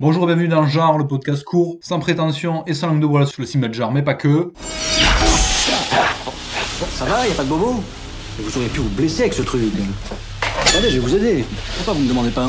Bonjour et bienvenue dans genre, le podcast court, sans prétention et sans langue de bois sur le cinéma de genre, mais pas que. Ça va, y a pas de bobo Vous auriez pu vous blesser avec ce truc. Attendez, je vais vous aider. Pourquoi vous me demandez pas?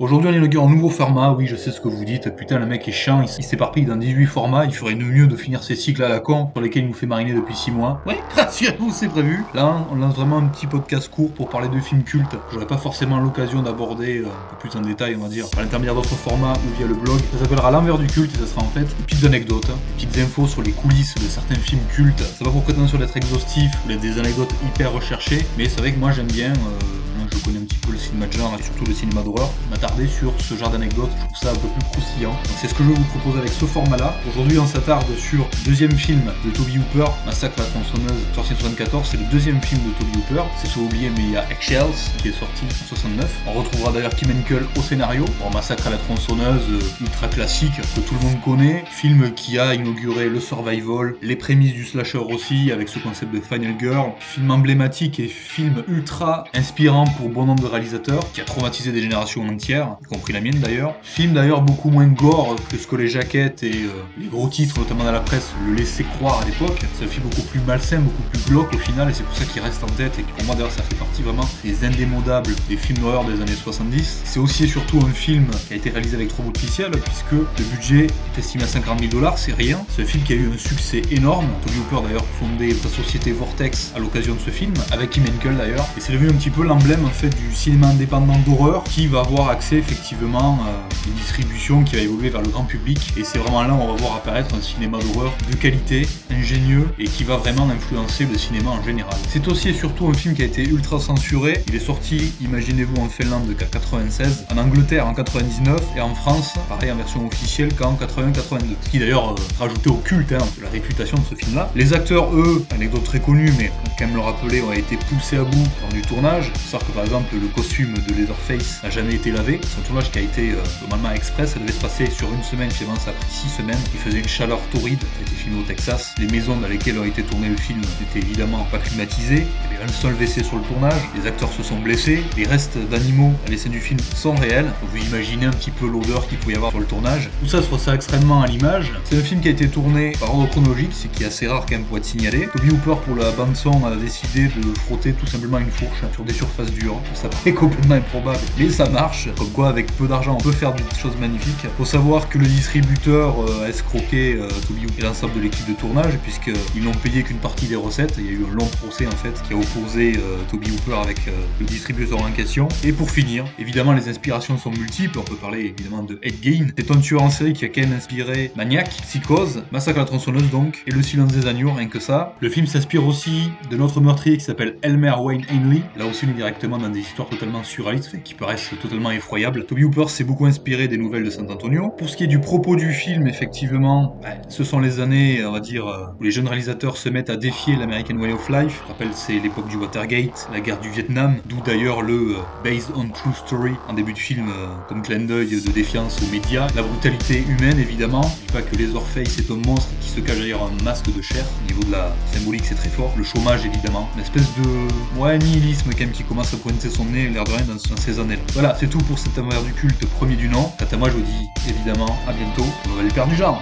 Aujourd'hui, on inaugure un nouveau format. Oui, je sais ce que vous dites. Putain, le mec est chiant. Il s'éparpille dans 18 formats. Il ferait mieux de finir ses cycles à la con sur lesquels il nous fait mariner depuis 6 mois. Ouais, rassurez-vous, c'est prévu. Là, on lance vraiment un petit podcast court pour parler de films cultes. J'aurais pas forcément l'occasion d'aborder euh, un peu plus en détail, on va dire, par l'intermédiaire d'autres formats ou via le blog. Ça s'appellera l'envers du culte et ça sera en fait des petites anecdotes, hein. des petites infos sur les coulisses de certains films cultes. Ça va pour prétention d'être exhaustif ou des anecdotes hyper recherchées, mais c'est vrai que moi j'aime bien. Euh, je connais un petit peu le cinéma de genre et surtout le cinéma d'horreur, m'attarder sur ce genre d'anecdotes, je trouve ça un peu plus croustillant. Donc c'est ce que je vais vous proposer avec ce format-là. Aujourd'hui, on s'attarde sur le deuxième film de Toby Hooper, Massacre à la tronçonneuse, sorti en 74. C'est le deuxième film de Toby Hooper. C'est souvent oublié, mais il y a Eggshells qui est sorti en 69. On retrouvera d'ailleurs Kim Henkel au scénario. Bon, Massacre à la tronçonneuse, euh, ultra classique, que tout le monde connaît. Film qui a inauguré le survival, les prémices du slasher aussi, avec ce concept de Final Girl. Film emblématique et film ultra inspirant pour bon nombre de réalisateurs, qui a traumatisé des générations entières, y compris la mienne d'ailleurs. Film d'ailleurs beaucoup moins gore que ce que les jaquettes et euh, les gros titres, notamment dans la presse, le laissaient croire à l'époque. C'est un film beaucoup plus malsain, beaucoup plus glauque au final, et c'est pour ça qu'il reste en tête, et pour moi d'ailleurs ça fait partie vraiment des indémodables des films d'horreur des années 70. C'est aussi et surtout un film qui a été réalisé avec trop officiel, puisque le budget est estimé à 50 000 dollars, c'est rien. C'est un film qui a eu un succès énorme. Toby Hooper d'ailleurs fondé sa société Vortex à l'occasion de ce film, avec Kim Henkel d'ailleurs, et c'est devenu un petit peu l'emblème fait du cinéma indépendant d'horreur qui va avoir accès effectivement à une distribution qui va évoluer vers le grand public. Et c'est vraiment là où on va voir apparaître un cinéma d'horreur de qualité, ingénieux et qui va vraiment influencer le cinéma en général. C'est aussi et surtout un film qui a été ultra censuré. Il est sorti, imaginez-vous, en Finlande qu'à 96, en Angleterre en 99 et en France, pareil en version officielle qu'en 80-82. Ce qui d'ailleurs euh, rajoutait au culte hein, la réputation de ce film-là. Les acteurs, eux, anecdote très connue, mais quand même le rappeler, ont été poussés à bout dans du tournage. savoir que par exemple, le costume de Leatherface n'a jamais été lavé. Un tournage qui a été euh, normalement express. Ça devait se passer sur une semaine. Finalement, ça a pris six semaines. Il faisait une chaleur torride. Ça a été filmé au Texas. Les maisons dans lesquelles a été tourné le film n'étaient évidemment pas climatisées. Il y avait un seul WC sur le tournage. Les acteurs se sont blessés. Les restes d'animaux à l'essai du film sont réels. Vous imaginez un petit peu l'odeur qu'il pouvait y avoir sur le tournage. Tout ça se ressent extrêmement à l'image. C'est un film qui a été tourné par ordre chronologique, ce qui est assez rare quand même pour être signalé. Toby Hooper pour la bande son a décidé de frotter tout simplement une fourche sur des surfaces dures. Ça paraît complètement improbable, mais ça marche. Comme quoi, avec peu d'argent, on peut faire des choses magnifiques. Faut savoir que le distributeur euh, a escroqué euh, Toby et l'ensemble de l'équipe de tournage, puisqu'ils n'ont payé qu'une partie des recettes. Il y a eu un long procès en fait qui a opposé euh, Toby Hooper avec le distributeur en question. Et pour finir, évidemment, les inspirations sont multiples. On peut parler évidemment de Ed Gein. C'est un tueur en série qui a quand même inspiré Maniac, Psychose, Massacre à la tronçonneuse donc, et Le silence des agneaux, rien que ça. Le film s'inspire aussi de notre meurtrier qui s'appelle Elmer Wayne Ainley. Là aussi, on est directement dans des histoires totalement surréalistes, qui paraissent totalement effroyables. Toby Hooper s'est beaucoup inspiré des nouvelles de San Antonio. Pour ce qui est du propos du film, effectivement, ben, ce sont les années, on va dire, euh, où les jeunes réalisateurs se mettent à défier l'American Way of Life. Je rappelle, c'est l'époque du Watergate, la guerre du Vietnam, d'où d'ailleurs le euh, Based on True Story en début de film, euh, comme clin d'œil de défiance aux médias. La brutalité humaine, évidemment. Que les Orpheus est un monstre qui se cache derrière un masque de chair. Au niveau de la symbolique, c'est très fort. Le chômage, évidemment. Une espèce de ouais, nihilisme quand même qui commence à pointer son nez, l'air de rien, dans, ces années Voilà, c'est tout pour cet envers du culte premier du nom. Quant à moi, je vous dis évidemment à bientôt. On va aller perdre du genre.